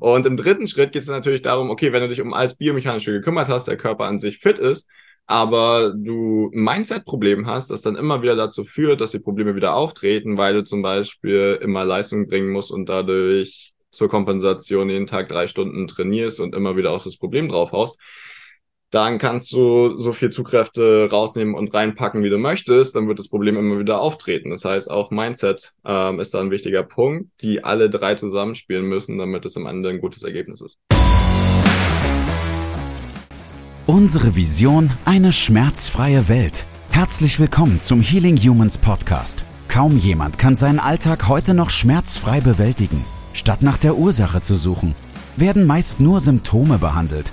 Und im dritten Schritt geht es natürlich darum, okay, wenn du dich um alles Biomechanische gekümmert hast, der Körper an sich fit ist, aber du Mindset-Problem hast, das dann immer wieder dazu führt, dass die Probleme wieder auftreten, weil du zum Beispiel immer Leistung bringen musst und dadurch zur Kompensation jeden Tag drei Stunden trainierst und immer wieder auf das Problem draufhaust, dann kannst du so viel Zugkräfte rausnehmen und reinpacken, wie du möchtest, dann wird das Problem immer wieder auftreten. Das heißt, auch Mindset ähm, ist da ein wichtiger Punkt, die alle drei zusammenspielen müssen, damit es am Ende ein gutes Ergebnis ist. Unsere Vision, eine schmerzfreie Welt. Herzlich willkommen zum Healing Humans Podcast. Kaum jemand kann seinen Alltag heute noch schmerzfrei bewältigen. Statt nach der Ursache zu suchen, werden meist nur Symptome behandelt,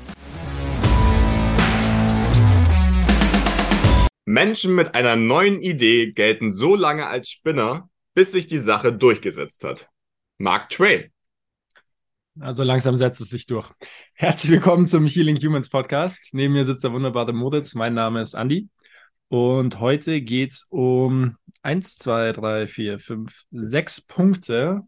Menschen mit einer neuen Idee gelten so lange als Spinner, bis sich die Sache durchgesetzt hat. Mark Twain. Also langsam setzt es sich durch. Herzlich willkommen zum Healing Humans Podcast. Neben mir sitzt der wunderbare Moritz. Mein Name ist Andy. Und heute geht es um 1, 2, 3, 4, 5, 6 Punkte,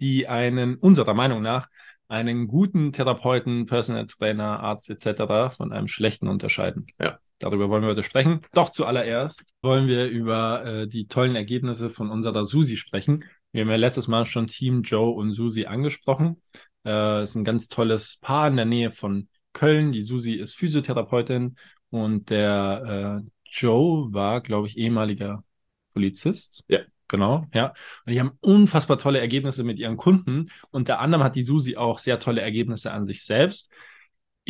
die einen, unserer Meinung nach, einen guten Therapeuten, Personal Trainer, Arzt etc. von einem schlechten unterscheiden. Ja. Darüber wollen wir heute sprechen. Doch zuallererst wollen wir über äh, die tollen Ergebnisse von unserer Susi sprechen. Wir haben ja letztes Mal schon Team Joe und Susi angesprochen. Äh, ist ein ganz tolles Paar in der Nähe von Köln. Die Susi ist Physiotherapeutin und der äh, Joe war, glaube ich, ehemaliger Polizist. Ja. Genau, ja. Und die haben unfassbar tolle Ergebnisse mit ihren Kunden. Unter anderem hat die Susi auch sehr tolle Ergebnisse an sich selbst.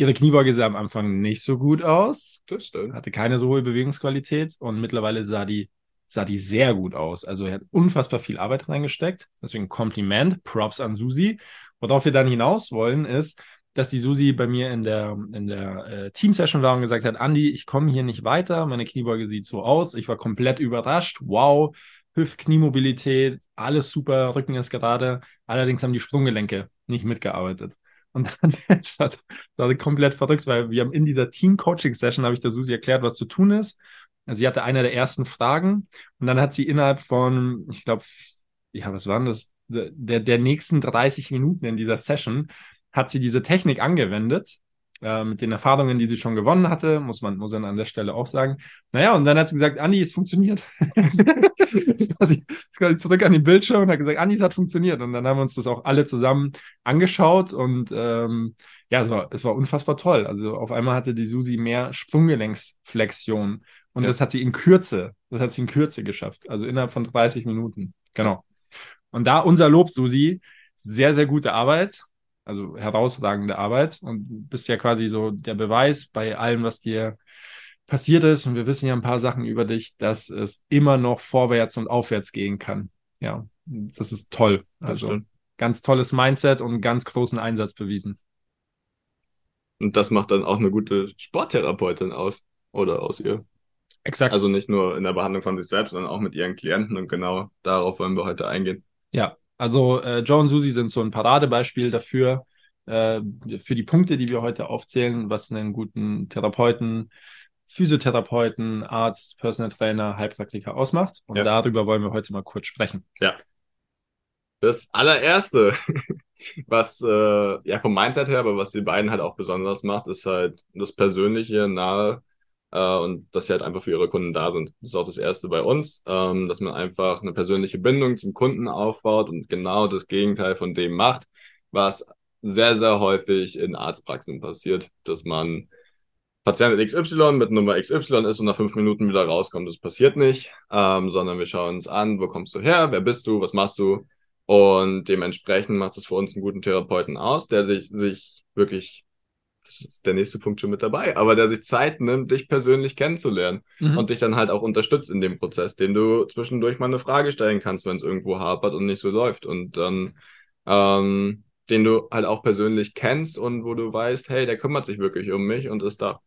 Ihre Kniebeuge sah am Anfang nicht so gut aus. Das stimmt. Hatte keine so hohe Bewegungsqualität und mittlerweile sah die sah die sehr gut aus. Also er hat unfassbar viel Arbeit reingesteckt. Deswegen Kompliment, Props an Susi. Worauf wir dann hinaus wollen, ist, dass die Susi bei mir in der, in der äh, Team-Session war und gesagt hat, Andi, ich komme hier nicht weiter, meine Kniebeuge sieht so aus. Ich war komplett überrascht. Wow, Hüft-Kniemobilität, alles super, Rücken ist gerade. Allerdings haben die Sprunggelenke nicht mitgearbeitet. Und dann ist das, das komplett verrückt, weil wir haben in dieser Team-Coaching-Session, habe ich der Susi erklärt, was zu tun ist. Also sie hatte eine der ersten Fragen und dann hat sie innerhalb von, ich glaube, ja, was waren das? Der, der nächsten 30 Minuten in dieser Session hat sie diese Technik angewendet, äh, mit den Erfahrungen, die sie schon gewonnen hatte, muss man, muss man an der Stelle auch sagen. Naja, und dann hat sie gesagt, Andi, es funktioniert. ist, quasi, ist quasi zurück an den Bildschirm und hat gesagt, Andi, es hat funktioniert. Und dann haben wir uns das auch alle zusammen angeschaut und ähm, ja, es war, es war unfassbar toll. Also auf einmal hatte die Susi mehr Sprunggelenksflexion und ja. das hat sie in Kürze, das hat sie in Kürze geschafft. Also innerhalb von 30 Minuten. Genau. Und da unser Lob, Susi, sehr, sehr gute Arbeit. Also herausragende Arbeit. Und bist ja quasi so der Beweis bei allem, was dir passiert ist. Und wir wissen ja ein paar Sachen über dich, dass es immer noch vorwärts und aufwärts gehen kann. Ja, das ist toll. Also ganz tolles Mindset und ganz großen Einsatz bewiesen. Und das macht dann auch eine gute Sporttherapeutin aus oder aus ihr. Exakt. Also nicht nur in der Behandlung von sich selbst, sondern auch mit ihren Klienten und genau darauf wollen wir heute eingehen. Ja, also äh, Joe und Susi sind so ein Paradebeispiel dafür, äh, für die Punkte, die wir heute aufzählen, was einen guten Therapeuten, Physiotherapeuten, Arzt, Personal Trainer, Heilpraktiker ausmacht. Und ja. darüber wollen wir heute mal kurz sprechen. Ja. Das allererste, was äh, ja vom Mindset her, aber was die beiden halt auch besonders macht, ist halt das persönliche, nahe äh, und dass sie halt einfach für ihre Kunden da sind. Das ist auch das Erste bei uns, ähm, dass man einfach eine persönliche Bindung zum Kunden aufbaut und genau das Gegenteil von dem macht, was sehr, sehr häufig in Arztpraxen passiert, dass man Patient XY mit Nummer XY ist und nach fünf Minuten wieder rauskommt. Das passiert nicht, ähm, sondern wir schauen uns an, wo kommst du her, wer bist du, was machst du und dementsprechend macht es für uns einen guten Therapeuten aus, der sich, sich wirklich ist der nächste Punkt schon mit dabei, aber der sich Zeit nimmt, dich persönlich kennenzulernen mhm. und dich dann halt auch unterstützt in dem Prozess, den du zwischendurch mal eine Frage stellen kannst, wenn es irgendwo hapert und nicht so läuft und dann ähm, den du halt auch persönlich kennst und wo du weißt, hey, der kümmert sich wirklich um mich und ist da.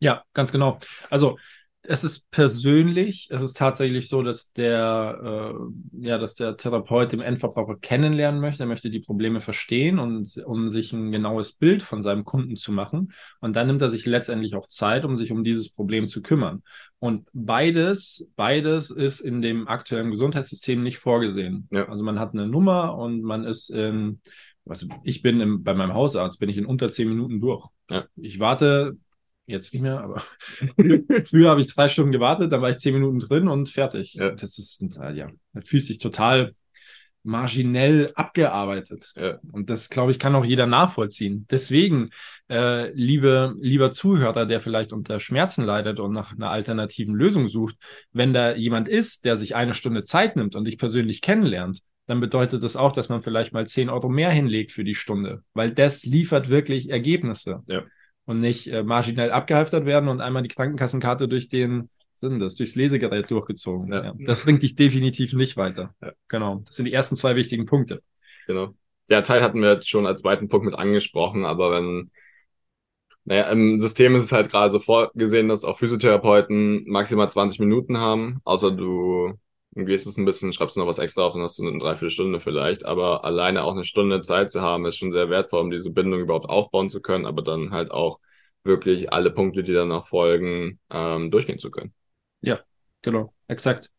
Ja, ganz genau. Also es ist persönlich, es ist tatsächlich so, dass der, äh, ja, dass der Therapeut den Endverbraucher kennenlernen möchte, er möchte die Probleme verstehen und um sich ein genaues Bild von seinem Kunden zu machen. Und dann nimmt er sich letztendlich auch Zeit, um sich um dieses Problem zu kümmern. Und beides, beides ist in dem aktuellen Gesundheitssystem nicht vorgesehen. Ja. Also man hat eine Nummer und man ist in, also ich bin im, bei meinem Hausarzt, bin ich in unter zehn Minuten durch. Ja. Ich warte Jetzt nicht mehr, aber früher habe ich drei Stunden gewartet, dann war ich zehn Minuten drin und fertig. Ja. Das ist, ja, das fühlt sich total marginell abgearbeitet. Ja. Und das, glaube ich, kann auch jeder nachvollziehen. Deswegen, äh, liebe, lieber Zuhörer, der vielleicht unter Schmerzen leidet und nach einer alternativen Lösung sucht, wenn da jemand ist, der sich eine Stunde Zeit nimmt und dich persönlich kennenlernt, dann bedeutet das auch, dass man vielleicht mal zehn Euro mehr hinlegt für die Stunde, weil das liefert wirklich Ergebnisse. Ja und nicht äh, marginell abgehalftert werden und einmal die Krankenkassenkarte durch den sind das, durchs Lesegerät durchgezogen. Ja. Ja. Das bringt dich definitiv nicht weiter. Ja. Genau. Das sind die ersten zwei wichtigen Punkte. Genau. Ja, Zeit hatten wir jetzt schon als zweiten Punkt mit angesprochen, aber wenn, naja, im System ist es halt gerade so vorgesehen, dass auch Physiotherapeuten maximal 20 Minuten haben, außer du gehst es ein bisschen, schreibst noch was extra auf, dann hast du eine Dreiviertelstunde vielleicht. Aber alleine auch eine Stunde Zeit zu haben, ist schon sehr wertvoll, um diese Bindung überhaupt aufbauen zu können, aber dann halt auch wirklich alle Punkte, die dann noch folgen, ähm, durchgehen zu können. Ja, genau, exakt.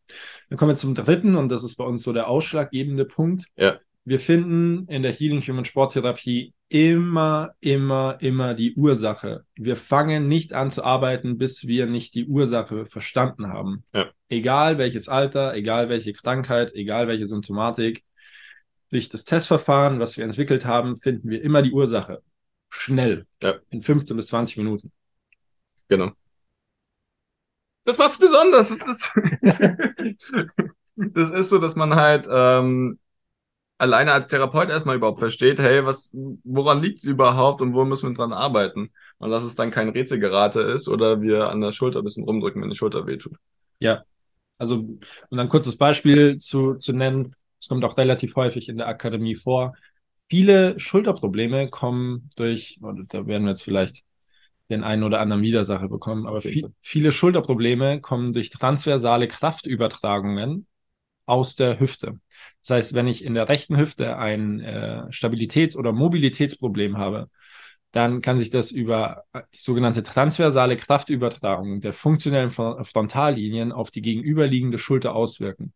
Dann kommen wir zum dritten und das ist bei uns so der ausschlaggebende Punkt. Ja. Wir finden in der Healing Human Sporttherapie immer, immer, immer die Ursache. Wir fangen nicht an zu arbeiten, bis wir nicht die Ursache verstanden haben. Ja. Egal welches Alter, egal welche Krankheit, egal welche Symptomatik. Durch das Testverfahren, was wir entwickelt haben, finden wir immer die Ursache. Schnell. Ja. In 15 bis 20 Minuten. Genau. Das macht's besonders. Das ist, das ist so, dass man halt ähm, alleine als Therapeut erstmal überhaupt versteht, hey, was, woran liegt es überhaupt und wo müssen wir dran arbeiten? Und dass es dann kein Rätselgerate ist oder wir an der Schulter ein bisschen rumdrücken, wenn die Schulter wehtut. Ja, also um ein kurzes Beispiel zu, zu nennen, es kommt auch relativ häufig in der Akademie vor. Viele Schulterprobleme kommen durch, da werden wir jetzt vielleicht den einen oder anderen Widersacher bekommen, aber viel, viele Schulterprobleme kommen durch transversale Kraftübertragungen aus der Hüfte. Das heißt, wenn ich in der rechten Hüfte ein äh, Stabilitäts- oder Mobilitätsproblem habe, dann kann sich das über die sogenannte transversale Kraftübertragung der funktionellen Frontallinien auf die gegenüberliegende Schulter auswirken.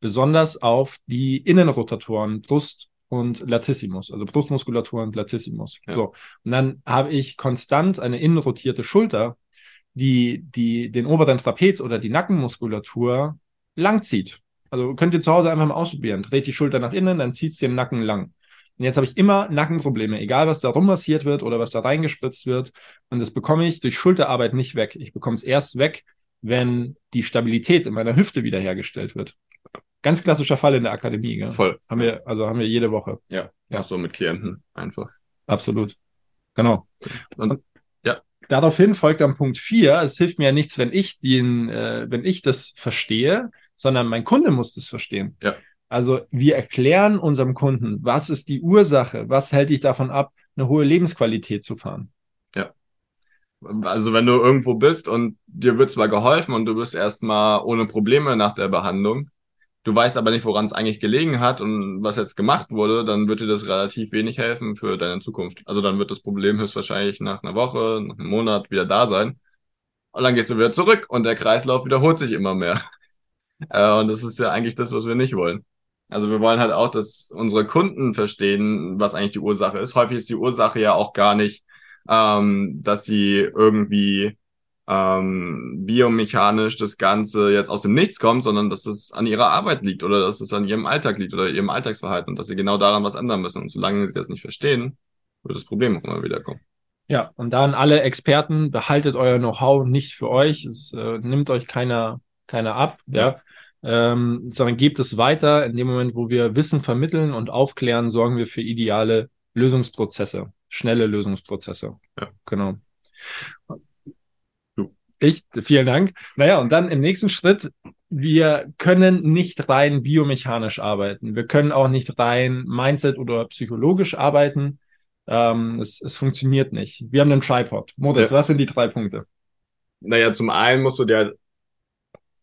Besonders auf die Innenrotatoren, Brust und Latissimus, also Brustmuskulatur und Latissimus. Ja. So. Und dann habe ich konstant eine innenrotierte Schulter, die, die den oberen Trapez oder die Nackenmuskulatur langzieht. Also könnt ihr zu Hause einfach mal ausprobieren. Dreht die Schulter nach innen, dann zieht es den Nacken lang. Und jetzt habe ich immer Nackenprobleme, egal was da rummassiert wird oder was da reingespritzt wird. Und das bekomme ich durch Schulterarbeit nicht weg. Ich bekomme es erst weg, wenn die Stabilität in meiner Hüfte wiederhergestellt wird. Ganz klassischer Fall in der Akademie. Gell? Voll. Haben wir, also haben wir jede Woche. Ja, ja. so mit Klienten einfach. Absolut. Genau. Und, ja. Daraufhin folgt dann Punkt vier. Es hilft mir ja nichts, wenn ich den, äh, wenn ich das verstehe, sondern mein Kunde muss das verstehen. Ja. Also wir erklären unserem Kunden, was ist die Ursache, was hält dich davon ab, eine hohe Lebensqualität zu fahren. Ja. Also wenn du irgendwo bist und dir wird zwar geholfen und du bist erstmal ohne Probleme nach der Behandlung, du weißt aber nicht, woran es eigentlich gelegen hat und was jetzt gemacht wurde, dann wird dir das relativ wenig helfen für deine Zukunft. Also dann wird das Problem höchstwahrscheinlich nach einer Woche, nach einem Monat wieder da sein. Und dann gehst du wieder zurück und der Kreislauf wiederholt sich immer mehr. Äh, und das ist ja eigentlich das, was wir nicht wollen. Also wir wollen halt auch, dass unsere Kunden verstehen, was eigentlich die Ursache ist. Häufig ist die Ursache ja auch gar nicht, ähm, dass sie irgendwie ähm, biomechanisch das Ganze jetzt aus dem Nichts kommt, sondern dass das an ihrer Arbeit liegt oder dass es an ihrem Alltag liegt oder ihrem Alltagsverhalten und dass sie genau daran was ändern müssen. Und solange sie das nicht verstehen, wird das Problem auch immer wieder kommen. Ja, und dann alle Experten, behaltet euer Know-how nicht für euch. Es äh, nimmt euch keiner, keiner ab. Ja. ja ähm, sondern gebt es weiter. In dem Moment, wo wir Wissen vermitteln und aufklären, sorgen wir für ideale Lösungsprozesse, schnelle Lösungsprozesse. Ja. Genau. Ich, vielen Dank. Naja, und dann im nächsten Schritt wir können nicht rein biomechanisch arbeiten. Wir können auch nicht rein Mindset oder psychologisch arbeiten. Ähm, es, es funktioniert nicht. Wir haben einen Tripod. Moritz, ja. was sind die drei Punkte? Naja, zum einen musst du dir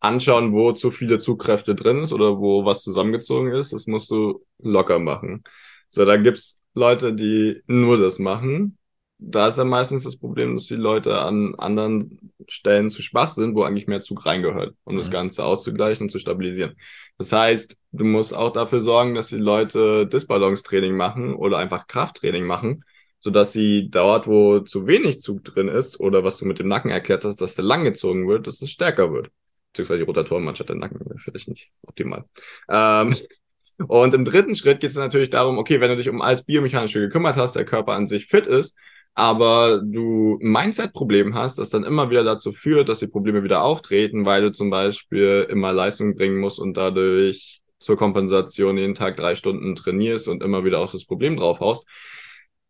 anschauen, wo zu viele Zugkräfte drin ist oder wo was zusammengezogen ist. Das musst du locker machen. So, da gibt's Leute, die nur das machen da ist dann meistens das Problem, dass die Leute an anderen Stellen zu schwach sind, wo eigentlich mehr Zug reingehört, um mhm. das Ganze auszugleichen und zu stabilisieren. Das heißt, du musst auch dafür sorgen, dass die Leute Disbalance-Training machen oder einfach Krafttraining machen, sodass sie dort, wo zu wenig Zug drin ist oder was du mit dem Nacken erklärt hast, dass der langgezogen wird, dass es stärker wird. Beziehungsweise die Rotatoren, manchmal der Nacken, vielleicht nicht optimal. Ähm, und im dritten Schritt geht es natürlich darum, okay, wenn du dich um alles Biomechanische gekümmert hast, der Körper an sich fit ist, aber du Mindset-Problem hast, das dann immer wieder dazu führt, dass die Probleme wieder auftreten, weil du zum Beispiel immer Leistung bringen musst und dadurch zur Kompensation jeden Tag drei Stunden trainierst und immer wieder auf das Problem draufhaust,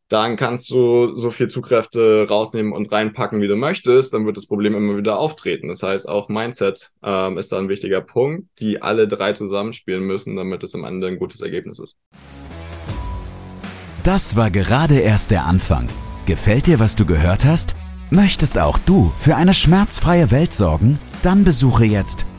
dann kannst du so viel Zugkräfte rausnehmen und reinpacken, wie du möchtest, dann wird das Problem immer wieder auftreten. Das heißt, auch Mindset ähm, ist da ein wichtiger Punkt, die alle drei zusammenspielen müssen, damit es am Ende ein gutes Ergebnis ist. Das war gerade erst der Anfang. Gefällt dir, was du gehört hast? Möchtest auch du für eine schmerzfreie Welt sorgen? Dann besuche jetzt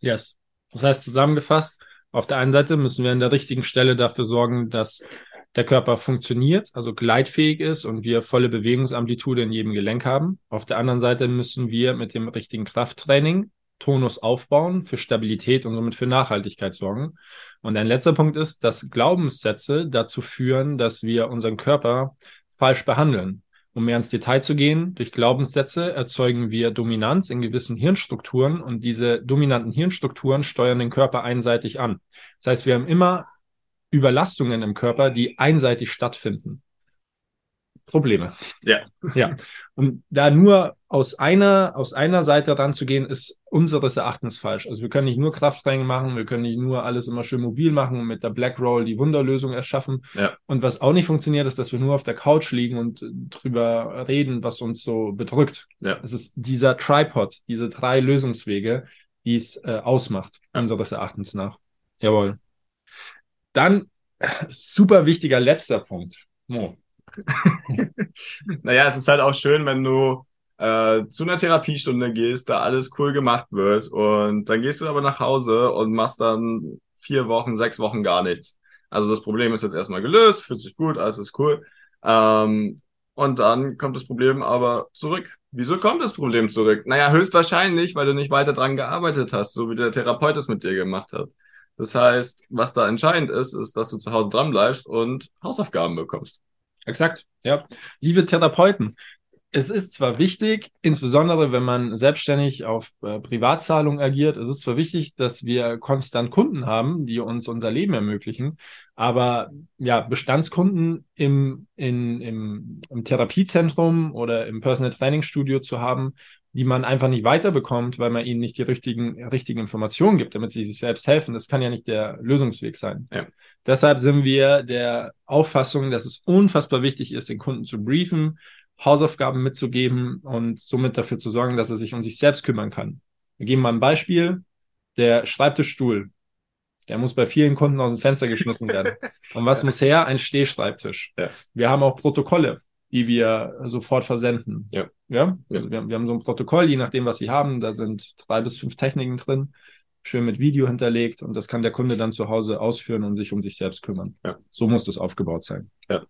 Yes. Das heißt zusammengefasst, auf der einen Seite müssen wir an der richtigen Stelle dafür sorgen, dass der Körper funktioniert, also gleitfähig ist und wir volle Bewegungsamplitude in jedem Gelenk haben. Auf der anderen Seite müssen wir mit dem richtigen Krafttraining Tonus aufbauen, für Stabilität und somit für Nachhaltigkeit sorgen. Und ein letzter Punkt ist, dass Glaubenssätze dazu führen, dass wir unseren Körper falsch behandeln. Um mehr ins Detail zu gehen, durch Glaubenssätze erzeugen wir Dominanz in gewissen Hirnstrukturen und diese dominanten Hirnstrukturen steuern den Körper einseitig an. Das heißt, wir haben immer Überlastungen im Körper, die einseitig stattfinden. Probleme. Ja. Ja. Und da nur aus einer, aus einer Seite ranzugehen, ist unseres Erachtens falsch. Also wir können nicht nur Krafttraining machen, wir können nicht nur alles immer schön mobil machen und mit der Black Roll die Wunderlösung erschaffen. Ja. Und was auch nicht funktioniert, ist, dass wir nur auf der Couch liegen und drüber reden, was uns so bedrückt. Ja. Es ist dieser Tripod, diese drei Lösungswege, die es äh, ausmacht, unseres Erachtens nach. Jawohl. Dann super wichtiger letzter Punkt. Mo. naja, es ist halt auch schön, wenn du äh, zu einer Therapiestunde gehst, da alles cool gemacht wird und dann gehst du aber nach Hause und machst dann vier Wochen, sechs Wochen gar nichts. Also das Problem ist jetzt erstmal gelöst, fühlt sich gut, alles ist cool. Ähm, und dann kommt das Problem aber zurück. Wieso kommt das Problem zurück? Naja, höchstwahrscheinlich, weil du nicht weiter dran gearbeitet hast, so wie der Therapeut es mit dir gemacht hat. Das heißt, was da entscheidend ist, ist, dass du zu Hause dran bleibst und Hausaufgaben bekommst. Exakt, ja. Liebe Therapeuten, es ist zwar wichtig, insbesondere wenn man selbstständig auf äh, Privatzahlung agiert, es ist zwar wichtig, dass wir konstant Kunden haben, die uns unser Leben ermöglichen, aber ja, Bestandskunden im, in, im, im Therapiezentrum oder im Personal Training Studio zu haben, die man einfach nicht weiterbekommt, weil man ihnen nicht die richtigen, richtigen Informationen gibt, damit sie sich selbst helfen. Das kann ja nicht der Lösungsweg sein. Ja. Deshalb sind wir der Auffassung, dass es unfassbar wichtig ist, den Kunden zu briefen, Hausaufgaben mitzugeben und somit dafür zu sorgen, dass er sich um sich selbst kümmern kann. Wir geben mal ein Beispiel. Der Schreibtischstuhl, der muss bei vielen Kunden aus dem Fenster geschmissen werden. Und was muss her? Ein Stehschreibtisch. Ja. Wir haben auch Protokolle, die wir sofort versenden. Ja. Ja. Also wir, wir, haben so ein Protokoll, je nachdem, was Sie haben. Da sind drei bis fünf Techniken drin, schön mit Video hinterlegt und das kann der Kunde dann zu Hause ausführen und sich um sich selbst kümmern. Ja. So muss das aufgebaut sein. Ja.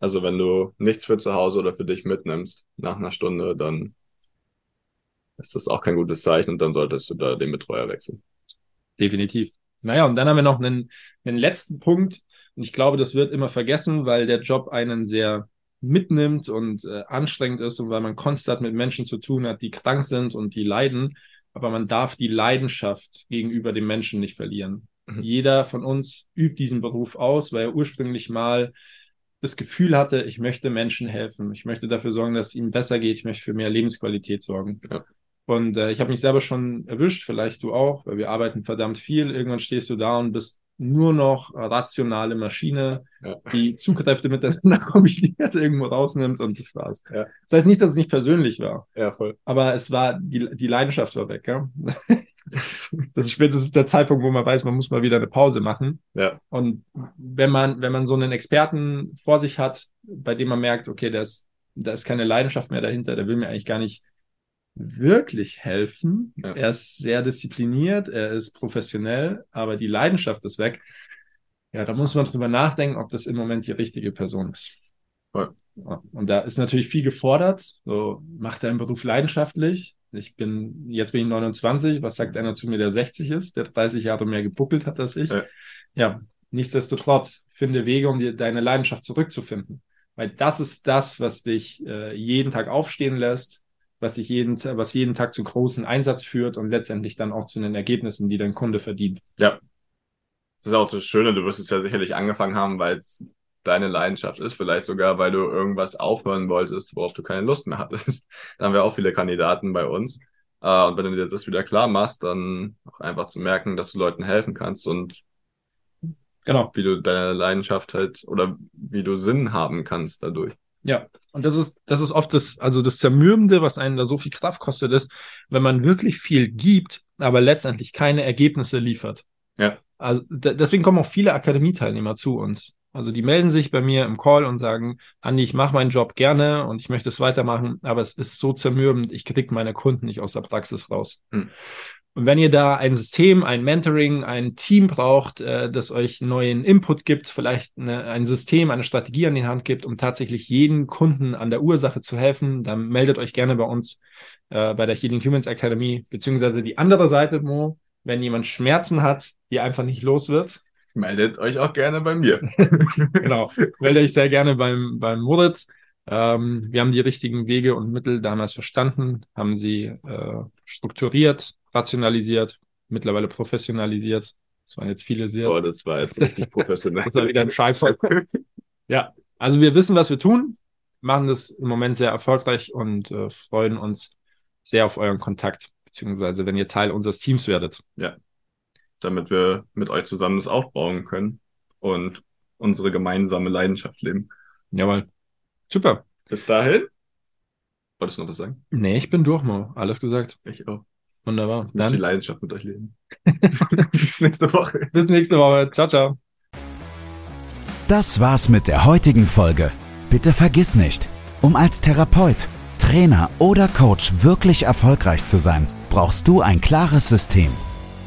Also wenn du nichts für zu Hause oder für dich mitnimmst nach einer Stunde, dann ist das auch kein gutes Zeichen und dann solltest du da den Betreuer wechseln. Definitiv. Naja, und dann haben wir noch einen, einen letzten Punkt. Und ich glaube, das wird immer vergessen, weil der Job einen sehr mitnimmt und äh, anstrengend ist und weil man konstant mit Menschen zu tun hat, die krank sind und die leiden. Aber man darf die Leidenschaft gegenüber dem Menschen nicht verlieren. Mhm. Jeder von uns übt diesen Beruf aus, weil er ursprünglich mal das Gefühl hatte, ich möchte Menschen helfen. Ich möchte dafür sorgen, dass es ihnen besser geht. Ich möchte für mehr Lebensqualität sorgen. Ja. Und äh, ich habe mich selber schon erwischt, vielleicht du auch, weil wir arbeiten verdammt viel. Irgendwann stehst du da und bist nur noch rationale Maschine, ja. die Zugkräfte miteinander kombiniert irgendwo rausnimmt und das war's. Ja. Das heißt nicht, dass es nicht persönlich war. Ja, voll. Aber es war, die, die Leidenschaft war weg, ja. das ist spätestens der Zeitpunkt, wo man weiß, man muss mal wieder eine Pause machen. Ja. Und wenn man, wenn man so einen Experten vor sich hat, bei dem man merkt, okay, da ist, da ist keine Leidenschaft mehr dahinter, der will mir eigentlich gar nicht wirklich helfen. Ja. Er ist sehr diszipliniert, er ist professionell, aber die Leidenschaft ist weg. Ja, da muss man drüber nachdenken, ob das im Moment die richtige Person ist. Ja. Und da ist natürlich viel gefordert. So, macht deinen Beruf leidenschaftlich. Ich bin, jetzt bin ich 29. Was sagt einer zu mir, der 60 ist, der 30 Jahre mehr gebuckelt hat als ich? Ja, ja nichtsdestotrotz, finde Wege, um dir deine Leidenschaft zurückzufinden. Weil das ist das, was dich äh, jeden Tag aufstehen lässt, was sich jeden, was jeden Tag zu großen Einsatz führt und letztendlich dann auch zu den Ergebnissen, die dein Kunde verdient. Ja. Das ist auch das Schöne, du wirst es ja sicherlich angefangen haben, weil es deine Leidenschaft ist, vielleicht sogar, weil du irgendwas aufhören wolltest, worauf du keine Lust mehr hattest. Da haben wir auch viele Kandidaten bei uns. Äh, und wenn du dir das wieder klar machst, dann auch einfach zu merken, dass du Leuten helfen kannst und genau. wie du deine Leidenschaft halt oder wie du Sinn haben kannst dadurch. Ja, und das ist, das ist oft das, also das Zermürbende, was einen da so viel Kraft kostet, ist, wenn man wirklich viel gibt, aber letztendlich keine Ergebnisse liefert. Ja. Also deswegen kommen auch viele Akademieteilnehmer zu uns. Also die melden sich bei mir im Call und sagen, Andi, ich mache meinen Job gerne und ich möchte es weitermachen, aber es ist so zermürbend, ich kriege meine Kunden nicht aus der Praxis raus. Hm. Und wenn ihr da ein System, ein Mentoring, ein Team braucht, äh, das euch neuen Input gibt, vielleicht eine, ein System, eine Strategie an die Hand gibt, um tatsächlich jeden Kunden an der Ursache zu helfen, dann meldet euch gerne bei uns äh, bei der Healing Humans Academy, beziehungsweise die andere Seite, Mo, wenn jemand Schmerzen hat, die einfach nicht los wird. Meldet euch auch gerne bei mir. genau, meldet euch sehr gerne beim, beim Moritz. Ähm, wir haben die richtigen Wege und Mittel damals verstanden, haben sie äh, strukturiert, rationalisiert, mittlerweile professionalisiert. Das waren jetzt viele sehr. Oh, das war jetzt richtig professionell. das war wieder ein Scheifer. ja, also wir wissen, was wir tun, machen das im Moment sehr erfolgreich und äh, freuen uns sehr auf euren Kontakt, beziehungsweise wenn ihr Teil unseres Teams werdet. Ja, damit wir mit euch zusammen das aufbauen können und unsere gemeinsame Leidenschaft leben. Jawohl. Super. Bis dahin. Wolltest du noch was sagen? Nee, ich bin durch, Mo. Alles gesagt. Ich auch. Wunderbar. Ich Dann die Leidenschaft mit euch leben. Bis nächste Woche. Bis nächste Woche. Ciao, ciao. Das war's mit der heutigen Folge. Bitte vergiss nicht, um als Therapeut, Trainer oder Coach wirklich erfolgreich zu sein, brauchst du ein klares System.